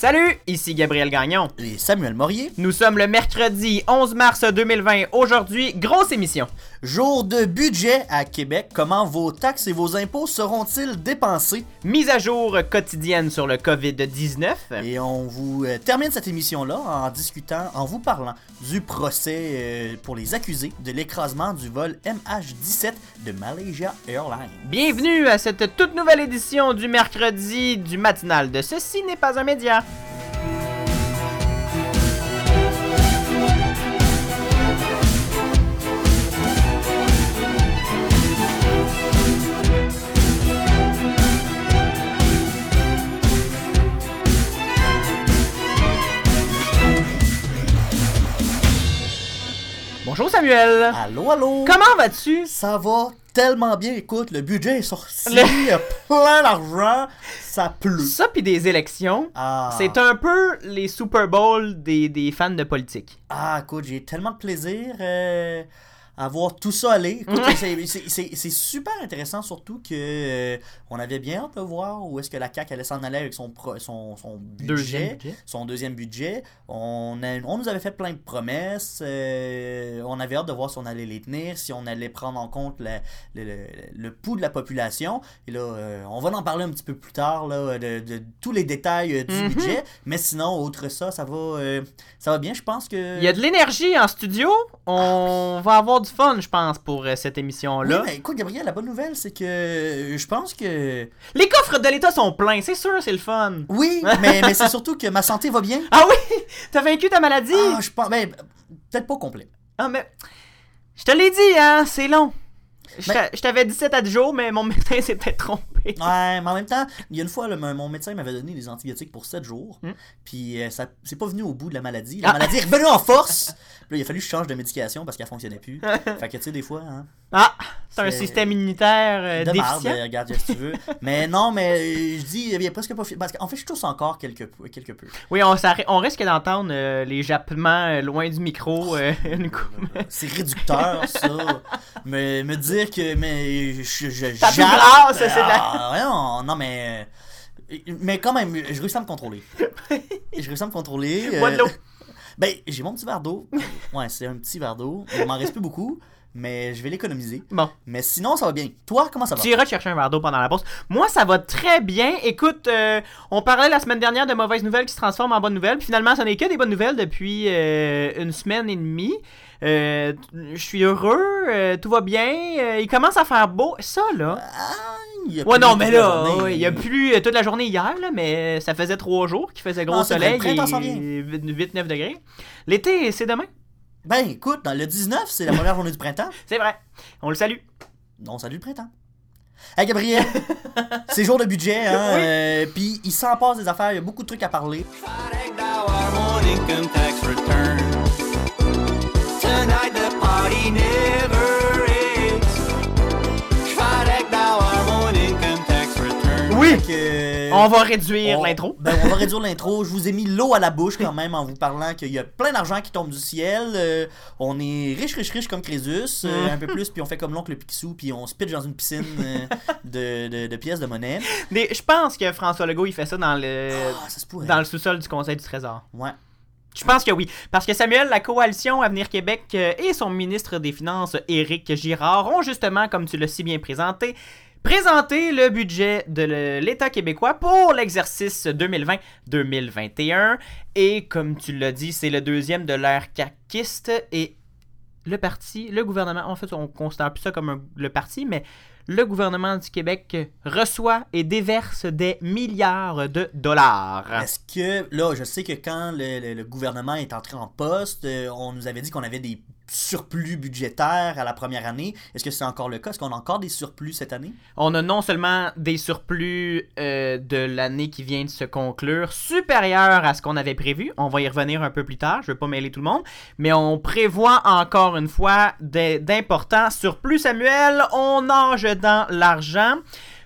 Salut, ici Gabriel Gagnon. Et Samuel Morier. Nous sommes le mercredi 11 mars 2020. Aujourd'hui, grosse émission. Jour de budget à Québec. Comment vos taxes et vos impôts seront-ils dépensés? Mise à jour quotidienne sur le COVID-19. Et on vous euh, termine cette émission-là en discutant, en vous parlant du procès euh, pour les accusés de l'écrasement du vol MH17 de Malaysia Airlines. Bienvenue à cette toute nouvelle édition du mercredi du matinal de Ceci n'est pas un média. Bonjour Samuel. Allô, allô? Comment vas-tu? Ça va tellement bien. Écoute, le budget est sorti, il y a plein d'argent, ça pleut. Ça puis des élections, Ah. c'est un peu les Super Bowl des, des fans de politique. Ah, écoute, j'ai tellement de plaisir euh, à voir tout ça aller. Écoute, c'est- super intéressant, surtout que euh, on avait bien hâte de voir où est-ce que la CAQ allait s'en aller avec son, pro- son, son budget, Deuxième budget. son deuxième budget. On, a- on nous avait fait plein de promesses. euh, on avait hâte de voir si on allait les tenir, si on allait prendre en compte la- le, le- le pouls de la population. Et là, euh, on va en parler un petit peu plus tard là, de, de tous les détails euh, du Mhm. budget. Mais sinon, outre ça, ça va, euh, ça va bien. Je pense que. Il y a de l'énergie en studio. On va avoir du fun, je pense, pour euh, cette Oui, émission-là. mais écoute, Gabriel, la bonne nouvelle, c'est que euh, je pense que. Les coffres de l'État sont pleins, c'est sûr, c'est le fun. Oui, mais, mais c'est surtout que ma santé va bien. Ah oui? T'as vaincu ta maladie? Ah, je pense. Mais peut-être pas au complet. Ah, mais. Je te l'ai dit, hein, c'est long. Je Ben- je t'avais 17 à 10 jours, mais mon médecin s'est peut-être trompé. Ouais, mais en même temps, il y a une fois, là, mon médecin m'avait donné des antibiotiques pour 7 jours. Hmm. Puis euh, ça c'est pas venu au bout de la maladie. La Ah. maladie est revenue en force. Puis là, il a fallu que je change de médication parce qu'elle fonctionnait plus. fait que tu sais, des fois, hein. Ah, c'est un système immunitaire euh, de déficient. euh, regarde si tu veux. mais non, mais euh, je dis, il y a presque pas. Parce qu'en fait, je tousse encore quelque, peu- quelque peu. Oui, on, on risque d'entendre euh, les jappements euh, loin du micro. euh, coupe. C'est réducteur, ça. me, me dire que mais je, je jappe. c'est la- Ah, non, non, mais. Mais quand même, je réussis à me contrôler. Je réussis à me contrôler. Bois de l'eau. Ben, j'ai mon petit verre d'eau. Ouais, c'est un petit verre d'eau. Il m'en reste plus beaucoup, mais je vais l'économiser. Bon. Mais sinon, ça va bien. Toi, comment ça va? Tu iras chercher un verre d'eau pendant la pause. Moi, ça va très bien. Écoute, euh, on parlait la semaine dernière de mauvaises nouvelles qui se transforment en bonnes nouvelles. Puis finalement, ça n'est que des bonnes nouvelles depuis euh, une semaine et demie. Euh, Je suis heureux, tout va bien. il commence à faire beau. Ça, là. Ah, il y a Ouais, non, mais là, ouais, il y a plus toute la journée hier, là, mais ça faisait trois jours qu'il faisait gros Ah, vrai, soleil. le printemps et s'en vient. 8-9 degrés. L'été, c'est demain. Ben, écoute, dans le 19, c'est la première journée du printemps. C'est vrai. On le salue. On salue le printemps. Hey Gabriel, c'est jour de budget, hein, Oui. euh, puis il s'en passe des affaires, il y a beaucoup de trucs à parler. Tonight the party never Oui. Que, On va réduire on- l'intro. Ben, on va réduire l'intro. Je vous ai mis l'eau à la bouche quand même en vous parlant qu'il y a plein d'argent qui tombe du ciel. Euh, on est riche, riche, riche comme Crésus, euh, Mm. un peu plus, puis on fait comme l'oncle Picsou, puis on se pitch dans une piscine euh, de, de- de pièces de monnaie. Des- Je pense que François Legault, il fait ça dans le, Ah, ça dans le sous-sol du Conseil du Trésor. Ouais. Je pense que oui. Parce que Samuel, la coalition Avenir Québec euh, et son ministre des Finances, Éric Girard, ont justement, comme tu l'as si bien présenté, présenté le budget de l'État québécois pour l'exercice 2020-2021. Et comme tu l'as dit, c'est le deuxième de l'ère caquiste et le parti, le gouvernement, en fait, on considère plus ça comme le parti, mais le gouvernement du Québec reçoit et déverse des milliards de dollars. Est-ce que, là, je sais que quand le gouvernement est entré en poste, euh, on nous avait dit qu'on avait des surplus budgétaires à la première année? Est-ce que c'est encore le cas? Est-ce qu'on a encore des surplus cette année? On a non seulement des surplus euh, de l'année qui vient de se conclure supérieurs à ce qu'on avait prévu, on va y revenir un peu plus tard, je ne veux pas mêler tout le monde, mais on prévoit encore une fois d'importants surplus. Samuel, on nage dans l'argent.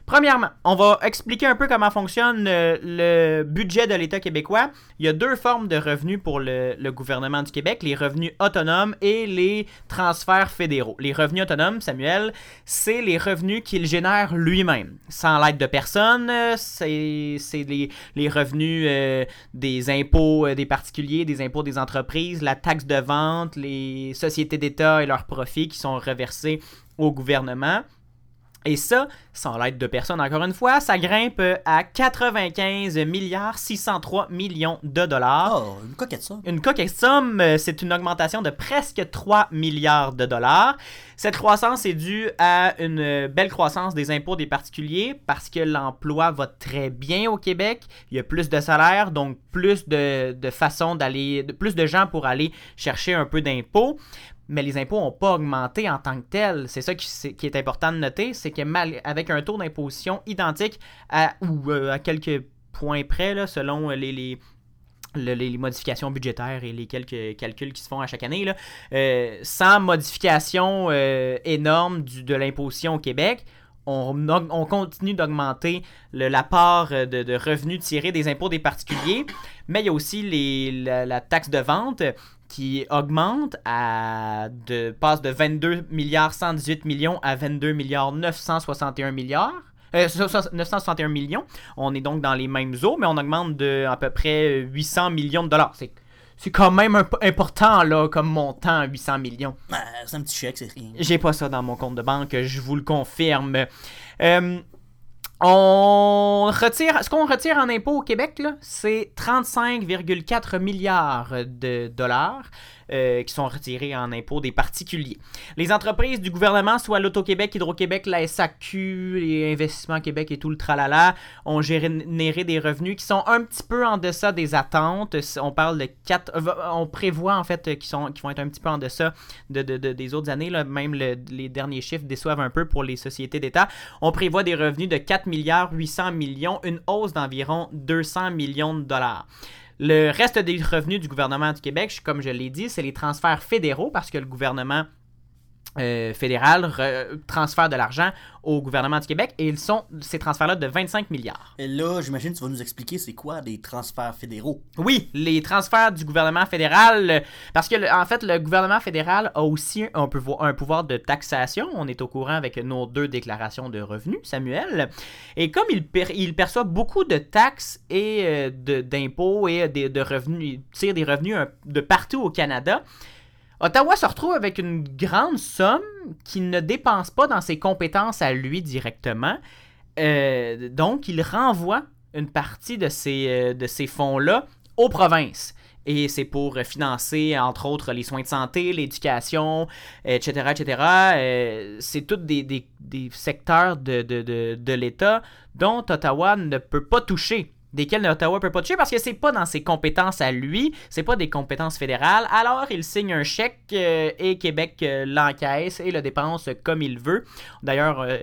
Premièrement, on va expliquer un peu comment fonctionne euh, le budget de l'État québécois. Il y a deux formes de revenus pour le, gouvernement du Québec, les revenus autonomes et les transferts fédéraux. Les revenus autonomes, Samuel, c'est les revenus qu'il génère lui-même, sans l'aide de personne. euh, C'est les, revenus euh, des impôts des particuliers, des impôts des entreprises, la taxe de vente, les sociétés d'État et leurs profits qui sont reversés au gouvernement. Et ça, sans l'aide de personne, encore une fois, ça grimpe à 95 milliards 603 millions de dollars. Oh, une coquette ça. Une coquette somme, euh, c'est une augmentation de presque 3 milliards de dollars. Cette croissance est due à une belle croissance des impôts des particuliers parce que l'emploi va très bien au Québec. Il y a plus de salaires, donc plus de, de façons d'aller, plus de gens pour aller chercher un peu d'impôts. Mais les impôts n'ont pas augmenté en tant que tels. C'est ça qui, est important de noter, c'est que mal, avec un taux d'imposition identique à, ou euh, à quelques points près, selon les, les, le- les, les modifications budgétaires et les quelques calculs qui se font à chaque année, euh, sans modification euh, énorme de l'imposition au Québec, on, continue d'augmenter la part euh, de, revenus tirés des impôts des particuliers, mais il y a aussi la taxe de vente qui augmente à de passe de 22 milliards 118 millions à 22 milliards 961 milliards. Euh, so- so- 961 millions. On est donc dans les mêmes eaux, mais on augmente de à peu près 800 millions de dollars. C'est, c'est quand même important là, comme montant, 800 millions. Ah, c'est un petit chèque, c'est rien. J'ai pas ça dans mon compte de banque, je vous le confirme. Euh, on retire, ce qu'on retire en impôts au Québec, c'est 35,4 milliards de dollars euh, qui sont retirés en impôts des particuliers. Les entreprises du gouvernement, soit l'Auto-Québec, Hydro-Québec, la SAQ, les Investissements Québec et tout le tralala, ont généré des revenus qui sont un petit peu en deçà des attentes. On parle de 4... On prévoit en fait qu'ils vont être un petit peu en deçà de, de- de- des autres années. Là. Même le- les derniers chiffres déçoivent un peu pour les sociétés d'État. On prévoit des revenus de 4 milliards 800 millions, une hausse d'environ 200 millions de dollars. Le reste des revenus du gouvernement du Québec, comme je l'ai dit, c'est les transferts fédéraux parce que le gouvernement euh, fédéral re- transfère de l'argent au gouvernement du Québec et ils sont ces transferts-là de 25 milliards. Et là, j'imagine que tu vas nous expliquer c'est quoi des transferts fédéraux. Oui, les transferts du gouvernement fédéral, euh, parce que en fait, le gouvernement fédéral a aussi un pouvoir, un pouvoir de taxation. On est au courant avec nos deux déclarations de revenus, Samuel. Et comme il, per- il perçoit beaucoup de taxes et euh, d'impôts et de, de revenus, il tire des revenus de partout au Canada. Ottawa se retrouve avec une grande somme qu'il ne dépense pas dans ses compétences à lui directement. Euh, donc, il renvoie une partie de ces, euh, fonds-là aux provinces. Et c'est pour financer, entre autres, les soins de santé, l'éducation, etc., etc. Euh, c'est tous des, des- secteurs de l'État dont Ottawa ne peut pas toucher desquels Ottawa peut pas toucher parce que c'est pas dans ses compétences à lui, c'est pas des compétences fédérales. Alors il signe un chèque euh, et Québec euh, l'encaisse et le dépense comme il veut. D'ailleurs, euh,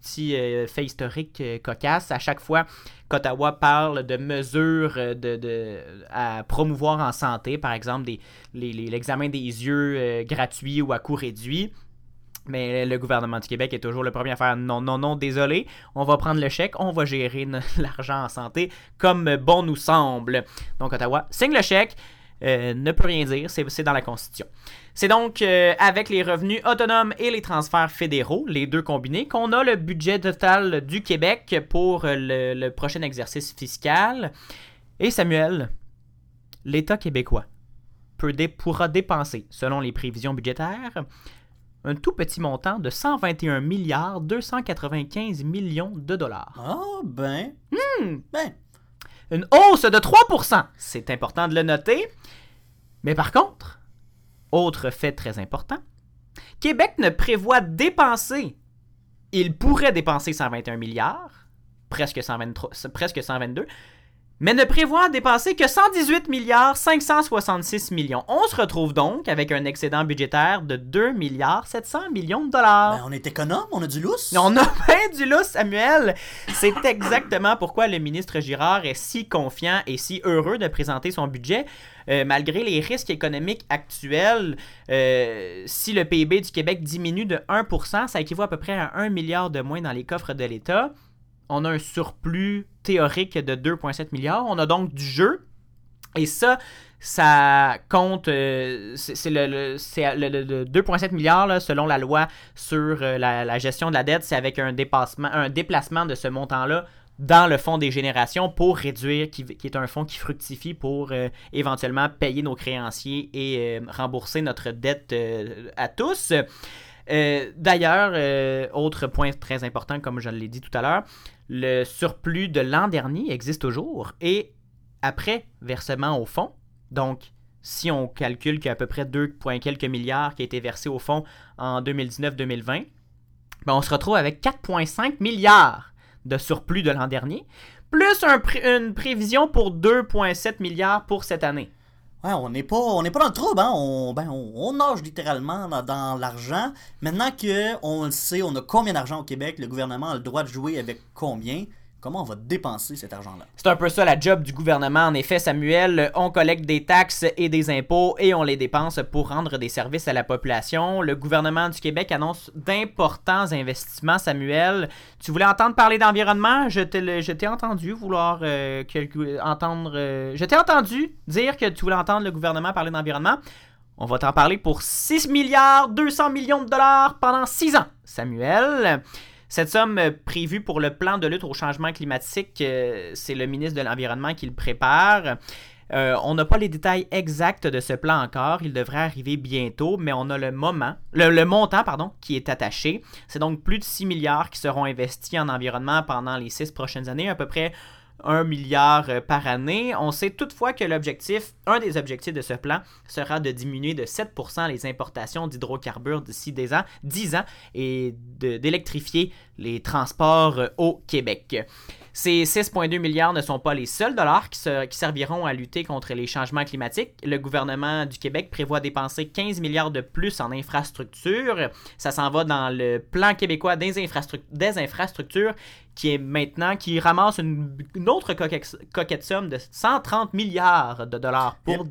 petit, fait historique cocasse, à chaque fois qu'Ottawa parle de mesures de, de- à promouvoir en santé, par exemple des, l'examen des yeux euh, gratuit ou à coût réduit, mais le gouvernement du Québec est toujours le premier à faire non, non, non, désolé, on va prendre le chèque, on va gérer l'argent en santé comme bon nous semble. Donc Ottawa signe le chèque, euh, ne peut rien dire, c'est dans la Constitution. C'est donc euh, avec les revenus autonomes et les transferts fédéraux, les deux combinés, qu'on a le budget total du Québec pour le, prochain exercice fiscal. Et Samuel, l'État québécois pourra dépenser, selon les prévisions budgétaires, un tout petit montant de 121 milliards 295 millions de dollars. Ah, ben. Hmm. Ben. Une hausse de 3%. C'est important de le noter. Mais par contre, autre fait très important, Québec ne prévoit dépenser. Il pourrait dépenser 121 milliards, presque, 123, presque 122, mais ne prévoit dépenser que 118 milliards 566 millions. On se retrouve donc avec un excédent budgétaire de 2 milliards 700 millions de dollars. Ben, on est économe, on a du lousse. On a bien du lousse, Samuel. C'est exactement pourquoi le ministre Girard est si confiant et si heureux de présenter son budget. Euh, malgré les risques économiques actuels, euh, si le PIB du Québec diminue de 1%, ça équivaut à peu près à 1 milliard de moins dans les coffres de l'État. On a un surplus théorique de 2,7 milliards. On a donc du jeu. Et ça, ça compte, euh, c'est le, le- c'est le- le- le 2,7 milliards selon la loi sur euh, la, gestion de la dette, c'est avec un déplacement de ce montant-là dans le fonds des générations pour réduire, qui, est un fonds qui fructifie pour euh, éventuellement payer nos créanciers et rembourser notre dette à tous. Euh, D'ailleurs, euh, autre point très important, comme je l'ai dit tout à l'heure, le surplus de l'an dernier existe toujours et après versement au fonds, donc si on calcule qu'il y a à peu près 2, points quelques milliards qui a été versé au fonds en 2019-2020, ben on se retrouve avec 4,5 milliards de surplus de l'an dernier, plus une prévision pour 2,7 milliards pour cette année. Ouais, on n'est pas, on pas dans le trouble, hein. On, ben, on, nage littéralement dans, dans l'argent. Maintenant que on le sait, on a combien d'argent au Québec, le gouvernement a le droit de jouer avec combien? Comment on va dépenser cet argent-là? C'est un peu ça la job du gouvernement. En effet, Samuel, on collecte des taxes et des impôts et on les dépense pour rendre des services à la population. Le gouvernement du Québec annonce d'importants investissements, Samuel. Tu voulais entendre parler d'environnement? Je t'ai entendu vouloir euh, entendre... euh, je t'ai entendu dire que tu voulais entendre le gouvernement parler d'environnement. On va t'en parler pour 6 milliards 200 millions de dollars pendant 6 ans, Samuel. Cette somme euh, prévue pour le plan de lutte au changement climatique, euh, c'est le ministre de l'Environnement qui le prépare. Euh, on n'a pas les détails exacts de ce plan encore. Il devrait arriver bientôt, mais on a le moment, le, montant, pardon, qui est attaché. C'est donc plus de 6 milliards qui seront investis en environnement pendant les 6 prochaines années, à peu près 1 milliard euh, par année. On sait toutefois que l'objectif, un des objectifs de ce plan sera de diminuer de 7% les importations d'hydrocarbures d'ici des ans, 10 ans et d'électrifier les transports euh, au Québec. Ces 6,2 milliards ne sont pas les seuls dollars qui, se- qui serviront à lutter contre les changements climatiques. Le gouvernement du Québec prévoit dépenser 15 milliards de plus en infrastructures. Ça s'en va dans le plan québécois des, infrastruc- des infrastructures qui est maintenant, qui ramasse une, une autre coquette, coquette somme de 130 milliards de dollars pour...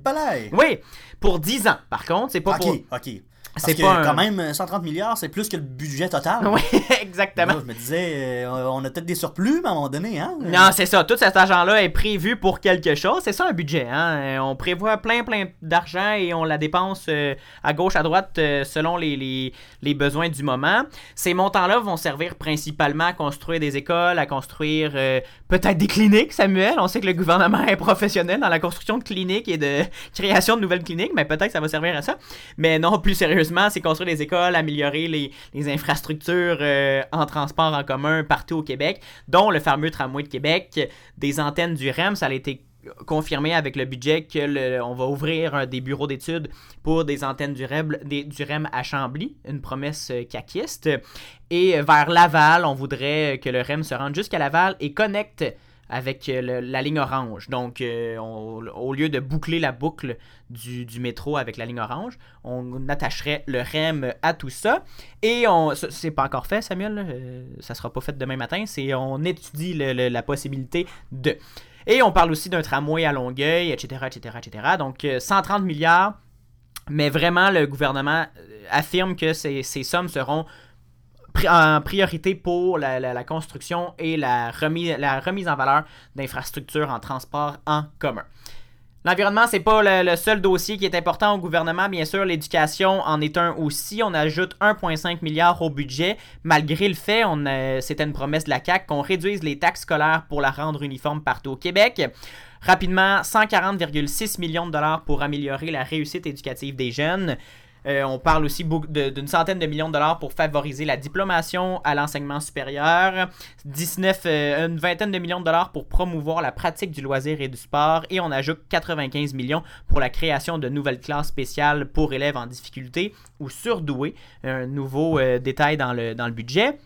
Oui, pour 10 ans. Par contre, c'est pas Ok, pour... ok. C'est que pas un- quand même, 130 milliards, c'est plus que le budget total. Oui, exactement. Là, je me disais, euh, on a peut-être des surplus, mais à un moment donné, hein? Non, c'est ça. Tout cet argent-là est prévu pour quelque chose. C'est ça un budget. Hein? Euh, On prévoit plein, plein d'argent et on la dépense euh, à gauche, à droite euh, selon les, les, les besoins du moment. Ces montants-là vont servir principalement à construire des écoles, à construire peut-être des cliniques, Samuel. On sait que le gouvernement est professionnel dans la construction de cliniques et de création de nouvelles cliniques, mais peut-être que ça va servir à ça. Mais non, plus c'est construire des écoles, améliorer les, infrastructures euh, en transport en commun partout au Québec, dont le fameux tramway de Québec, des antennes du REM, ça a été confirmé avec le budget que le- on va ouvrir des bureaux d'études pour des antennes du REM, du à Chambly, une promesse euh, caquiste. Et euh, vers Laval, on voudrait que le REM se rende jusqu'à Laval et connecte avec euh, la ligne orange. Donc, euh, au lieu de boucler la boucle du, métro avec la ligne orange, on attacherait le REM à tout ça. Et on, c'est pas encore fait, Samuel. là, euh, ça sera pas fait demain matin. C'est on étudie la possibilité de. Et on parle aussi d'un tramway à Longueuil, etc., etc., etc. Donc, euh, 130 milliards. Mais vraiment, le gouvernement affirme que ces sommes seront en priorité pour la, construction et la remise, en valeur d'infrastructures en transport en commun. L'environnement, c'est pas le, seul dossier qui est important au gouvernement. Bien sûr, l'éducation en est un aussi. On ajoute 1,5 milliard au budget, malgré le fait, a- c'était une promesse de la CAQ, qu'on réduise les taxes scolaires pour la rendre uniforme partout au Québec. Rapidement, 140,6 millions de dollars pour améliorer la réussite éducative des jeunes. Euh, on parle aussi d'une centaine de millions de dollars pour favoriser la diplomation à l'enseignement supérieur, 19, euh, une vingtaine de millions de dollars pour promouvoir la pratique du loisir et du sport, et on ajoute 95 millions pour la création de nouvelles classes spéciales pour élèves en difficulté ou surdoués. Un nouveau euh, détail dans le, dans le budget.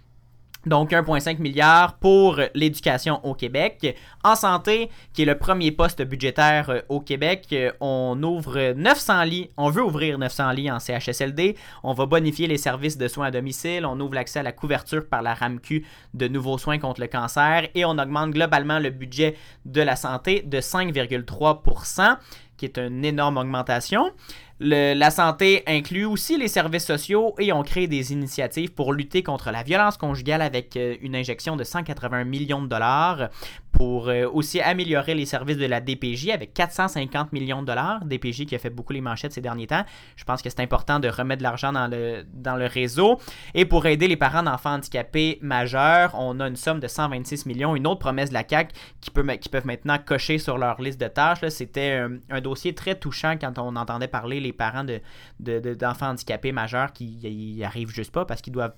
Donc 1,5 milliard pour l'éducation au Québec. En santé, qui est le premier poste budgétaire euh, au Québec, euh, on ouvre 900 lits. On veut ouvrir 900 lits en CHSLD. On va bonifier les services de soins à domicile. On ouvre l'accès à la couverture par la RAMQ de nouveaux soins contre le cancer. Et on augmente globalement le budget de la santé de 5,3% qui est une énorme augmentation. La santé inclut aussi les services sociaux et on crée des initiatives pour lutter contre la violence conjugale avec euh, une injection de 180 millions de dollars pour euh, aussi améliorer les services de la DPJ avec 450 millions de dollars. DPJ qui a fait beaucoup les manchettes ces derniers temps. Je pense que c'est important de remettre de l'argent dans le, dans le réseau. Et pour aider les parents d'enfants handicapés majeurs, on a une somme de 126 millions. Une autre promesse de la CAQ qui, peut, qui peuvent maintenant cocher sur leur liste de tâches. C'était un, un dossier très touchant quand on entendait parler parents de, de- d'enfants handicapés majeurs qui y arrivent juste pas parce qu'ils doivent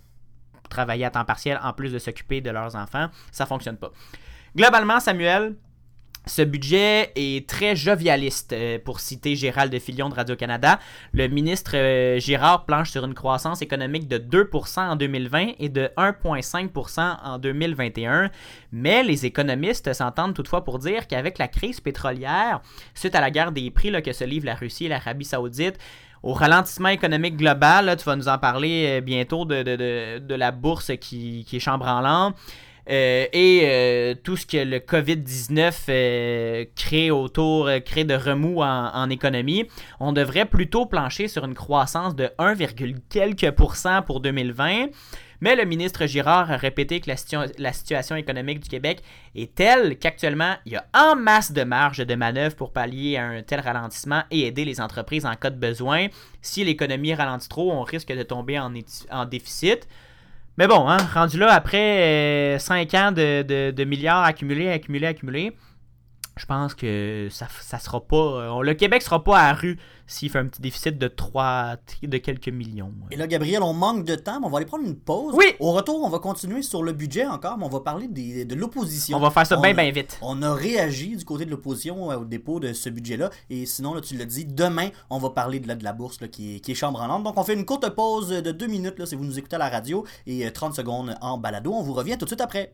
travailler à temps partiel en plus de s'occuper de leurs enfants. Ça fonctionne pas. Globalement, Samuel, ce budget est très jovialiste, euh, pour citer Gérald de Filion de Radio-Canada. Le ministre euh, Girard planche sur une croissance économique de 2% en 2020 et de 1,5% en 2021. Mais les économistes s'entendent toutefois pour dire qu'avec la crise pétrolière, suite à la guerre des prix que se livrent la Russie et l'Arabie saoudite, au ralentissement économique global, tu vas nous en parler euh, bientôt de, de- de- de la bourse qui, qui est chambranlante. Euh, et euh, tout ce que le COVID-19 euh, crée autour, crée de remous en, économie, on devrait plutôt plancher sur une croissance de 1, quelques pourcents pour 2020. Mais le ministre Girard a répété que la, situa- la situation économique du Québec est telle qu'actuellement, il y a en masse de marge de manœuvre pour pallier à un tel ralentissement et aider les entreprises en cas de besoin. Si l'économie ralentit trop, on risque de tomber en déficit. Mais bon, hein, rendu là, après 5 ans de, de- de milliards accumulés, accumulés, accumulés, je pense que ça, ça sera pas. euh, le Québec sera pas à la rue s'il fait un petit déficit de 3, de quelques millions. Et là, Gabriel, on manque de temps, mais on va aller prendre une pause. Oui. Au retour, on va continuer sur le budget encore, mais on va parler des- de l'opposition. On va faire ça bien, bien vite. On a réagi du côté de l'opposition euh, au dépôt de ce budget-là. Et sinon, là, tu l'as dit, demain, on va parler de la, de la bourse là, qui, est, qui est chambranlante. Donc, on fait une courte pause de deux minutes là, si vous nous écoutez à la radio et euh, 30 secondes en balado. On vous revient tout de suite après.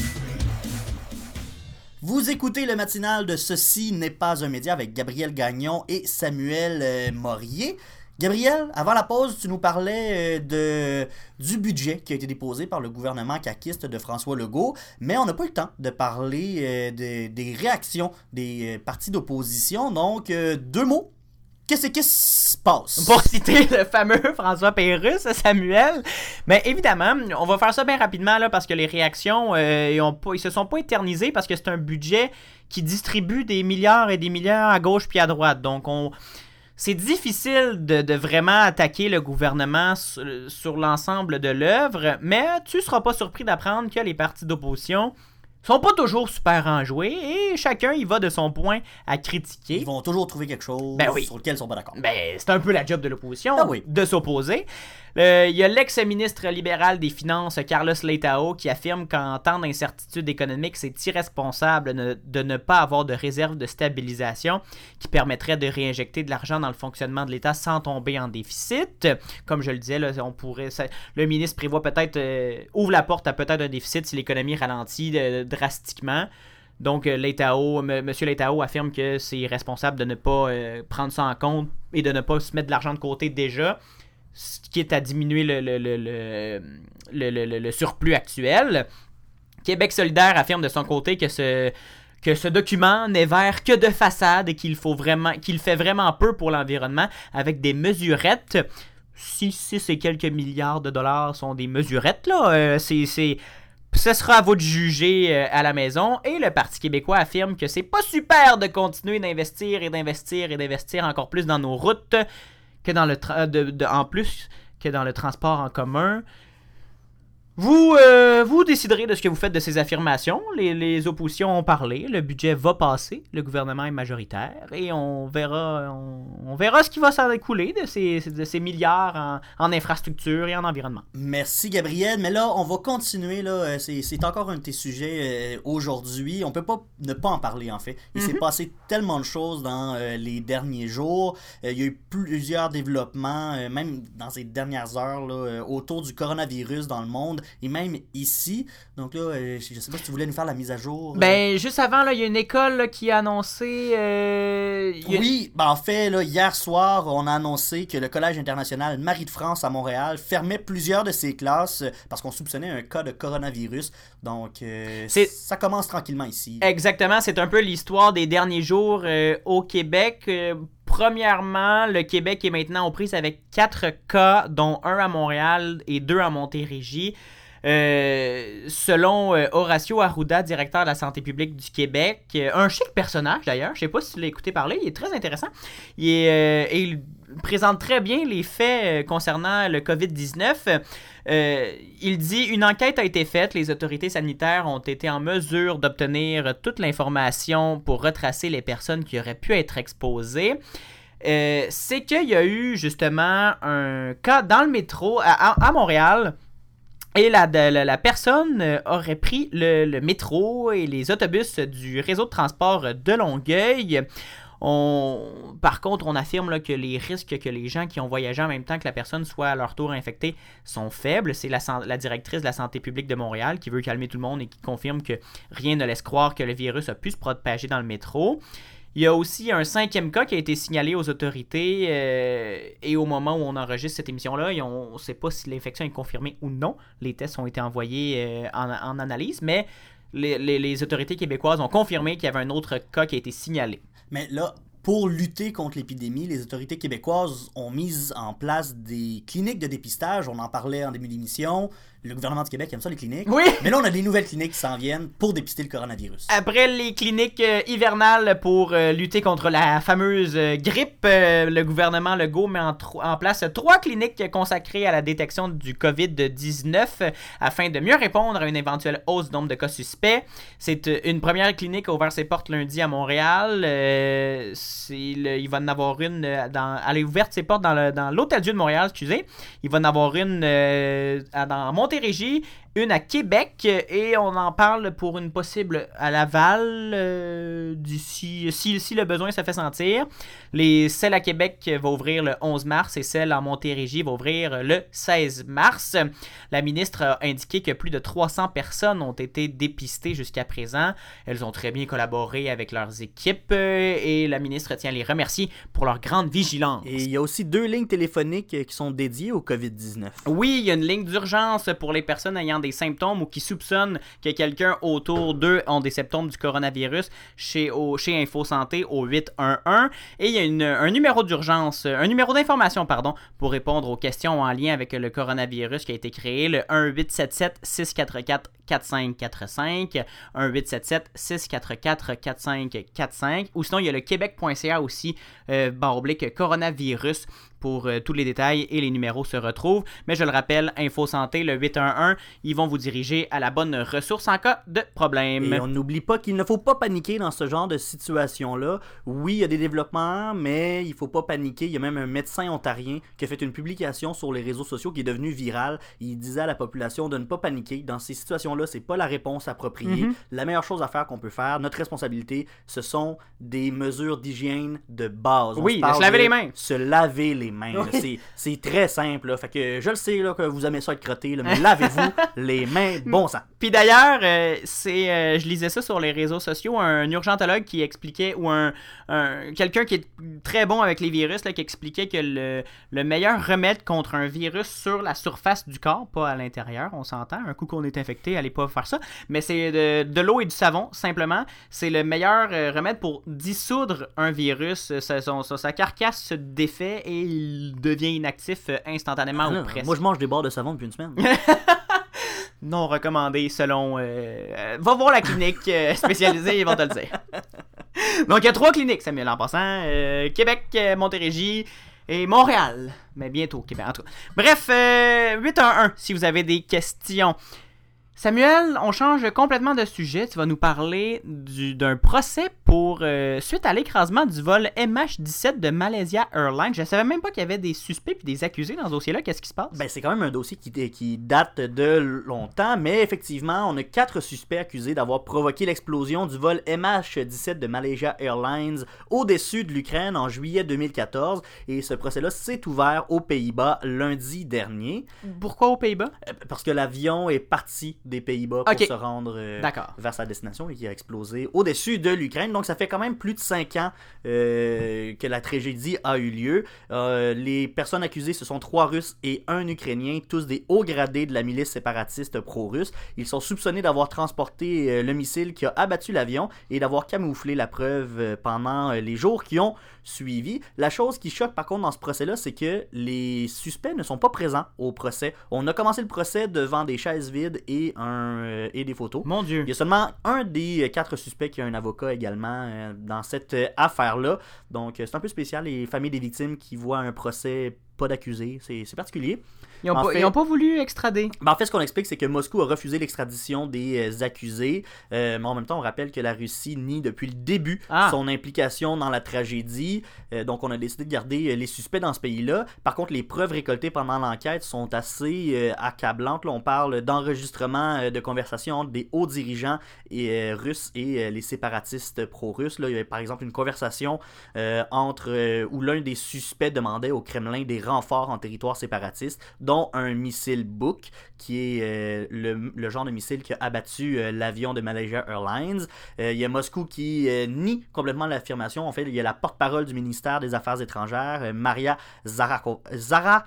Vous écoutez le matinal de Ceci n'est pas un média avec Gabriel Gagnon et Samuel euh, Morier. Gabriel, avant la pause, tu nous parlais euh, du budget qui a été déposé par le gouvernement caquiste de François Legault, mais on n'a pas eu le temps de parler euh, de- des réactions des partis d'opposition. Donc, deux mots. Qu'est-ce qui se passe? Pour citer le fameux François Pérusse, Samuel. Mais évidemment, on va faire ça bien rapidement là, parce que les réactions, euh, ils, se sont pas éternisées parce que c'est un budget qui distribue des milliards et des milliards à gauche puis à droite. Donc, on. C'est difficile de, de vraiment attaquer le gouvernement sur, sur l'ensemble de l'œuvre, mais tu seras pas surpris d'apprendre que les partis d'opposition sont pas toujours super enjoués et chacun y va de son point à critiquer. Ils vont toujours trouver quelque chose Ben oui. sur lequel ils sont pas d'accord. Ben, c'est un peu la job de l'opposition, Ah oui. de s'opposer. Euh, Il y a l'ex-ministre libéral des Finances, Carlos Leitao, qui affirme qu'en temps d'incertitude économique, c'est irresponsable ne- de ne pas avoir de réserve de stabilisation qui permettrait de réinjecter de l'argent dans le fonctionnement de l'État sans tomber en déficit. Comme je le disais, là, on pourrait, ça- le ministre prévoit peut-être, euh, ouvre la porte à peut-être un déficit si l'économie ralentit euh, drastiquement. Donc, euh, M. Leitao affirme que c'est responsable de ne pas euh, prendre ça en compte et de ne pas se mettre de l'argent de côté déjà, ce qui est à diminuer le, surplus actuel. Québec solidaire affirme de son côté que ce, document n'est vert que de façade et qu'il faut vraiment qu'il fait vraiment peu pour l'environnement avec des mesurettes. Si 6 et quelques milliards de dollars sont des mesurettes, là, euh, c'est ce sera à vous de juger euh, à la maison. Et le Parti québécois affirme que c'est pas super de continuer d'investir et d'investir et d'investir encore plus dans nos routes que dans le en plus que dans le transport en commun. Vous, euh, vous déciderez de ce que vous faites de ces affirmations. Les, les oppositions ont parlé, le budget va passer, le gouvernement est majoritaire. Et on verra, on, on verra ce qui va s'en écouler de ces, de ces milliards en, en infrastructure et en environnement. Merci Gabriel, mais là on va continuer là, euh, c'est encore un de tes sujets euh, aujourd'hui, on peut pas ne pas en parler en fait. Il s'est passé tellement de choses dans euh, les derniers jours, il y a eu plusieurs développements même dans ces dernières heures là, autour du coronavirus dans le monde et même ici. Donc là euh, je je sais pas si tu voulais nous faire la mise à jour. euh. Ben, juste avant, il y a une école là, qui a annoncé. euh, a- Oui, ben en fait, là, hier soir, on a annoncé que le Collège international Marie de France à Montréal fermait plusieurs de ses classes parce qu'on soupçonnait un cas de coronavirus. Donc, euh, ça commence tranquillement ici. Exactement, c'est un peu l'histoire des derniers jours euh, au Québec. Premièrement, le Québec est maintenant aux prises avec quatre cas, dont un à Montréal et deux à Montérégie. Euh, selon euh, Horacio Arruda, directeur de la santé publique du Québec, euh, un chic personnage d'ailleurs, je sais pas si tu l'as écouté parler, il est très intéressant. Il présente très bien les faits concernant le COVID-19. Euh, il dit une enquête a été faite, les autorités sanitaires ont été en mesure d'obtenir toute l'information pour retracer les personnes qui auraient pu être exposées. C'est qu'il y a eu justement un cas dans le métro à Montréal. Et la, personne euh, aurait pris le, métro et les autobus du réseau de transport de Longueuil. On, par contre, on affirme que les risques que les gens qui ont voyagé en même temps que la personne soit à leur tour infectée sont faibles. C'est la directrice de la santé publique de Montréal qui veut calmer tout le monde et qui confirme que rien ne laisse croire que le virus a pu se propager dans le métro. Il y a aussi un cinquième cas qui a été signalé aux autorités euh, et au moment où on enregistre cette émission-là, on ne sait pas si l'infection est confirmée ou non. Les tests ont été envoyés euh, en, analyse, mais les autorités québécoises ont confirmé qu'il y avait un autre cas qui a été signalé. Mais là, pour lutter contre l'épidémie, les autorités québécoises ont mis en place des cliniques de dépistage. On en parlait en début d'émission. Le gouvernement du Québec aime ça, les cliniques. Oui! Mais là, on a des nouvelles cliniques qui s'en viennent pour dépister le coronavirus. Après les cliniques euh, hivernales pour euh, lutter contre la fameuse euh, grippe, le gouvernement Legault met en, place trois cliniques consacrées à la détection du COVID-19 euh, afin de mieux répondre à une éventuelle hausse du nombre de cas suspects. C'est une première clinique a ouvert ses portes lundi à Montréal. Le- il va en avoir une dans, elle a ouvert ses portes dans l'Hôtel-Dieu de Montréal, excusez. Il va en avoir une à- dans Montérégie, une à Québec euh, et on en parle pour une possible à Laval euh, d'ici si, si le besoin se fait sentir. Les celle à Québec va ouvrir le 11 mars et celle en Montérégie va ouvrir le 16 mars. La ministre a indiqué que plus de 300 personnes ont été dépistées jusqu'à présent. Elles ont très bien collaboré avec leurs équipes euh, et la ministre tient à les remercier pour leur grande vigilance. Et il y a aussi deux lignes téléphoniques euh, qui sont dédiées au COVID-19. Oui, il y a une ligne d'urgence pour les personnes ayant des symptômes ou qui soupçonnent que quelqu'un autour d'eux ont des symptômes du coronavirus chez, au, chez Info Santé au 811. Et il y a une- un numéro d'urgence, un numéro d'information, pardon, pour répondre aux questions en lien avec le coronavirus qui a été créé, le 1-877-644-4545, 1-877-644-4545, ou sinon il y a le québec.ca aussi, euh, barre oblique coronavirus pour euh, tous les détails et les numéros se retrouvent. Mais je le rappelle, Info Santé, le 811, ils vont vous diriger à la bonne ressource en cas de problème. Et on n'oublie pas qu'il ne faut pas paniquer dans ce genre de situation-là. Oui, il y a des développements, mais il faut pas paniquer. Il y a même un médecin ontarien qui a fait une publication sur les réseaux sociaux qui est devenue virale. Il disait à la population de ne pas paniquer. Dans ces situations-là, c'est pas la réponse appropriée. Mhm. La meilleure chose à faire qu'on peut faire, notre responsabilité, ce sont des mesures d'hygiène de base. On Oui, se laver les mains. Se laver les mains. C'est- très simple. là. Fait que je le sais là, que vous aimez ça être crotté, là, mais lavez-vous les mains. Bon sang. Puis d'ailleurs, euh, c'est, euh, je lisais ça sur les réseaux sociaux, un urgentologue qui expliquait, ou un, un- quelqu'un qui est très bon avec les virus, là, qui expliquait que le, le meilleur remède contre un virus sur la surface du corps, pas à l'intérieur, on s'entend, un coup qu'on est infecté, allez pas faire ça, mais c'est de, de l'eau et du savon, simplement. C'est le meilleur euh, remède pour dissoudre un virus. Son- sa carcasse se défait et il devient inactif euh, instantanément Ah, ou presque. moi, je mange des barres de savon depuis une semaine. non recommandé selon. euh, euh, va voir la clinique spécialisée, ils vont te le dire. Donc, il y a trois cliniques, Samuel, en passant euh, Québec, Montérégie et Montréal. Mais bientôt Québec, en tout cas. Bref, euh, 811 si vous avez des questions. Samuel, on change complètement de sujet. Tu vas nous parler du- d'un procès pour euh, suite à l'écrasement du vol MH17 de Malaysia Airlines. Je savais même pas qu'il y avait des suspects puis des accusés dans ce dossier-là. Qu'est-ce qui se passe? Ben, c'est quand même un dossier qui, qui date de longtemps, mais effectivement, on a quatre suspects accusés d'avoir provoqué l'explosion du vol MH17 de Malaysia Airlines au-dessus de l'Ukraine en juillet 2014. Et ce procès-là s'est ouvert aux Pays-Bas lundi dernier, Pourquoi aux Pays-Bas? euh, parce que l'avion est parti des Pays-Bas pour se rendre euh, vers sa destination et qui a explosé au-dessus de l'Ukraine. Donc ça fait quand même plus de 5 ans euh, que la tragédie a eu lieu. Euh, les personnes accusées, ce sont trois Russes et un Ukrainien, tous des hauts gradés de la milice séparatiste pro-russe. Ils sont soupçonnés d'avoir transporté le missile qui a abattu l'avion et d'avoir camouflé la preuve pendant les jours qui ont suivi. La chose qui choque par contre dans ce procès-là, c'est que les suspects ne sont pas présents au procès. On a commencé le procès devant des chaises vides et, un, euh, et des photos. Mon Dieu. Il y a seulement un des euh, quatre suspects qui a un avocat également euh, dans cette affaire-là. Donc c'est un peu spécial. Les familles des victimes qui voient un procès pas d'accusés, c'est particulier. Ils ont, En pas, voulu extrader. Ben, en fait, ce qu'on explique, c'est que Moscou a refusé l'extradition des euh, accusés. Euh, mais en même temps, on rappelle que la Russie nie depuis le début Ah. son implication dans la tragédie. Euh, donc, on a décidé de garder les suspects dans ce pays-là. Par contre, les preuves récoltées pendant l'enquête sont assez euh, accablantes. Là, on parle d'enregistrements de conversations entre des hauts dirigeants et, russes et les séparatistes pro-russes. Là, il y avait par exemple une conversation entre où l'un des suspects demandait au Kremlin des renforts en territoire séparatiste, dont un missile Book, qui est euh, le, genre de missile qui a abattu euh, l'avion de Malaysia Airlines. Euh, il y a Moscou qui nie complètement l'affirmation. En fait, il y a la porte-parole du ministère des Affaires étrangères, Maria Zarako- Zara.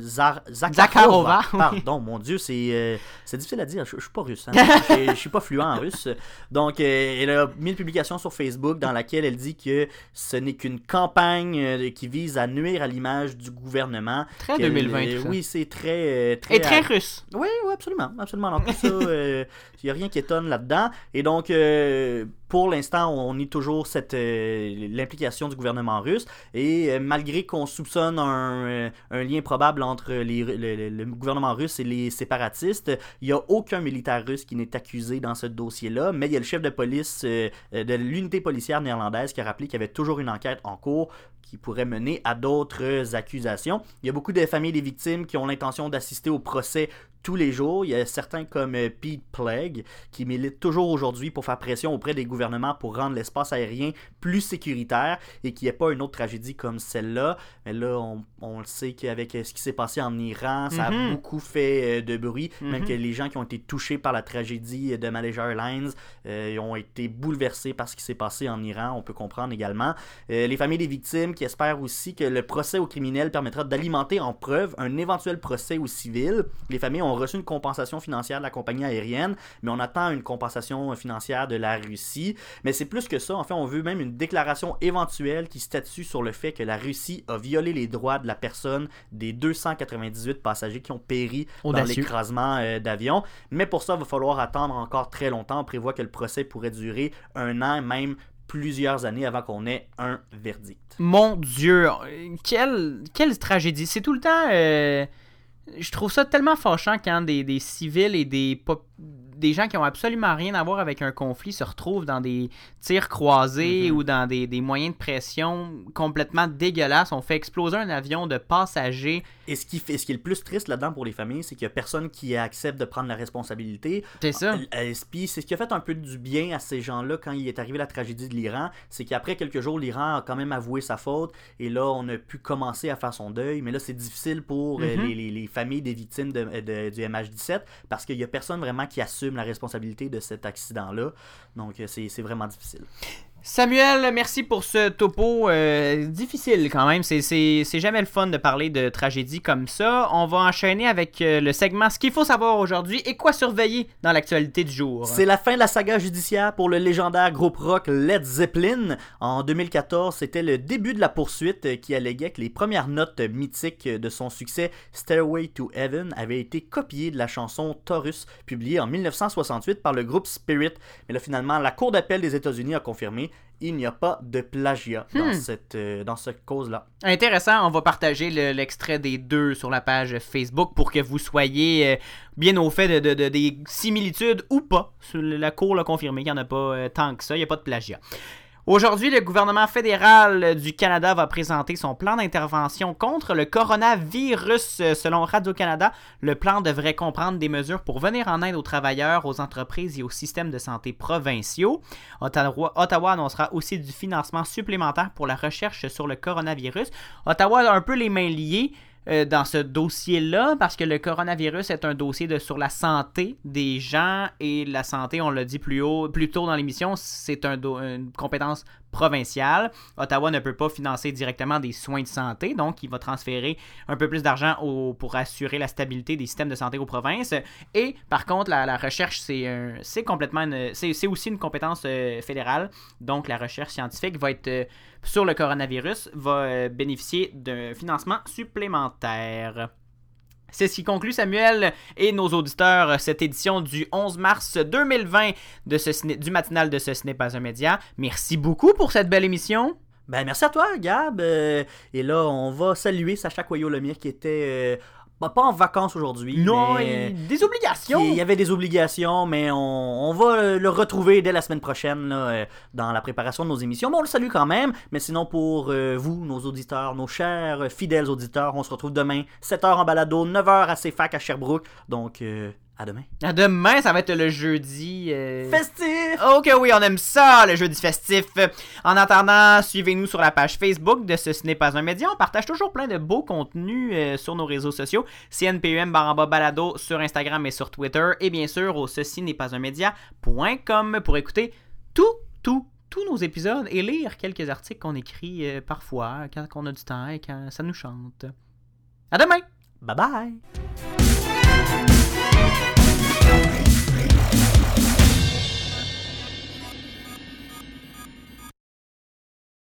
Zar- Zakharova. Pardon, mon Dieu, c'est euh, difficile à dire. Je, je suis pas russe. hein. Je, suis pas fluent en russe. Donc, euh, elle a mis une publication sur Facebook dans laquelle elle dit que ce n'est qu'une campagne euh, qui vise à nuire à l'image du gouvernement. Très Qu'elle- 2020, euh, ça. Oui, c'est très, très. Et très russe. Oui, oui, absolument. Absolument. Donc, tout ça, il n'y a rien qui étonne là-dedans. Et donc, pour l'instant, on nie toujours cette euh, l'implication du gouvernement russe. Et euh, malgré qu'on soupçonne un, euh, un lien probable entre le, gouvernement russe et les séparatistes, il n'y a aucun militaire russe qui n'est accusé dans ce dossier-là. Mais il y a le chef de police euh, de l'unité policière néerlandaise qui a rappelé qu'il y avait toujours une enquête en cours qui pourrait mener à d'autres accusations. Il y a beaucoup de familles des victimes qui ont l'intention d'assister au procès tous les jours. Il y a certains comme euh, Pete Plague qui militent toujours aujourd'hui pour faire pression auprès des gouvernements pour rendre l'espace aérien plus sécuritaire et qu'il n'y ait pas une autre tragédie comme celle-là. Mais là, on, on le sait qu'avec euh, ce qui s'est passé en Iran, ça Mhm. a beaucoup fait euh, de bruit. Même Mhm. que les gens qui ont été touchés par la tragédie de Malaysia Airlines euh, ont été bouleversés par ce qui s'est passé en Iran. On peut comprendre également. Euh, les familles des victimes qui espèrent aussi que le procès aux criminels permettra d'alimenter en preuve un éventuel procès aux civils. Les familles ont reçu une compensation financière de la compagnie aérienne, mais on attend une compensation financière de la Russie. Mais c'est plus que ça. En fait, on veut même une déclaration éventuelle qui statue sur le fait que la Russie a violé les droits de la personne des 298 passagers qui ont péri dans l'écrasement euh, d'avion. Mais pour ça, il va falloir attendre encore très longtemps. On prévoit que le procès pourrait durer un an, même plusieurs années avant qu'on ait un verdict. Mon Dieu, quelle, quelle tragédie. C'est tout le temps. euh, je trouve ça tellement fâchant quand des, des civils et des, pop- des gens qui ont absolument rien à voir avec un conflit se retrouvent dans des tirs croisés Mhm. ou dans des, des moyens de pression complètement dégueulasses. On fait exploser un avion de passagers. Et ce qui, fait, ce qui est le plus triste là-dedans pour les familles, c'est qu'il n'y a personne qui accepte de prendre la responsabilité. C'est ça. Euh, Puis c'est ce qui a fait un peu du bien à ces gens-là quand il est arrivé la tragédie de l'Iran, c'est qu'après quelques jours, l'Iran a quand même avoué sa faute et là, on a pu commencer à faire son deuil. Mais là, c'est difficile pour euh, Mhm. les, les- les familles des victimes de, de- du MH17 parce qu'il n'y a personne vraiment qui assume la responsabilité de cet accident-là. Donc, euh, c'est c'est vraiment difficile. Samuel, merci pour ce topo euh, difficile quand même. C'est- jamais le fun de parler de tragédie comme ça. On va enchaîner avec euh, le segment Ce qu'il faut savoir aujourd'hui et quoi surveiller dans l'actualité du jour. C'est la fin de la saga judiciaire pour le légendaire groupe rock Led Zeppelin. En 2014, c'était le début de la poursuite qui alléguait que les premières notes mythiques de son succès Stairway to Heaven avaient été copiées de la chanson Taurus, publiée en 1968 par le groupe Spirit. Mais là, finalement, la Cour d'appel des États-Unis a confirmé il n'y a pas de plagiat dans Hmm. cette, euh, dans cette cause-là. Intéressant, on va partager le- l'extrait des deux sur la page Facebook pour que vous soyez euh, bien au fait de, de- de- des similitudes ou pas. La Cour l'a confirmé qu'il n'y en a pas euh, tant que ça, il n'y a pas de plagiat. Aujourd'hui, le gouvernement fédéral du Canada va présenter son plan d'intervention contre le coronavirus. Selon Radio-Canada, le plan devrait comprendre des mesures pour venir en aide aux travailleurs, aux entreprises et aux systèmes de santé provinciaux. Ottawa annoncera aussi du financement supplémentaire pour la recherche sur le coronavirus. Ottawa a un peu les mains liées euh, dans ce dossier-là parce que le coronavirus est un dossier de, sur la santé des gens et la santé, on l'a dit plus haut, plus tôt dans l'émission, c'est un une compétence provinciale. Ottawa ne peut pas financer directement des soins de santé, donc il va transférer un peu plus d'argent pour assurer la stabilité des systèmes de santé aux provinces. Et par contre, la, recherche, c'est complètement c'est aussi une compétence euh, fédérale. Donc la recherche scientifique va être euh, sur le coronavirus, va euh, bénéficier d'un financement supplémentaire. C'est ce qui conclut, Samuel et nos auditeurs, euh, cette édition du 11 mars 2020 de ce ciné- du matinal de Ce n'est pas média. Merci beaucoup pour cette belle émission. Ben, merci à toi, Gab. Euh, et là, on va saluer Sacha Coyo-Lemire qui était euh, pas pas en vacances aujourd'hui. Non, mais... des obligations. Il y avait des obligations, mais on, on va euh, le retrouver dès la semaine prochaine là, euh, dans la préparation de nos émissions. Bon, on le salue quand même, mais sinon pour euh, vous, nos auditeurs, nos chers fidèles auditeurs, on se retrouve demain, 7h en balado, 9h à CFAC à Sherbrooke. Donc, euh, à demain. À demain, ça va être le jeudi. euh, Festif! Ok, oui, on aime ça, le jeudi festif. En attendant, suivez-nous sur la page Facebook de Ce n'est pas un média. On partage toujours plein de beaux contenus euh, sur nos réseaux sociaux. CNPUM baramba balado sur Instagram et sur Twitter. Et bien sûr, au ceci n'est pas un média.com pour écouter tout, tout, tous nos épisodes et lire quelques articles qu'on écrit euh, parfois quand on a du temps et quand ça nous chante. À demain! Bye bye! Thank you.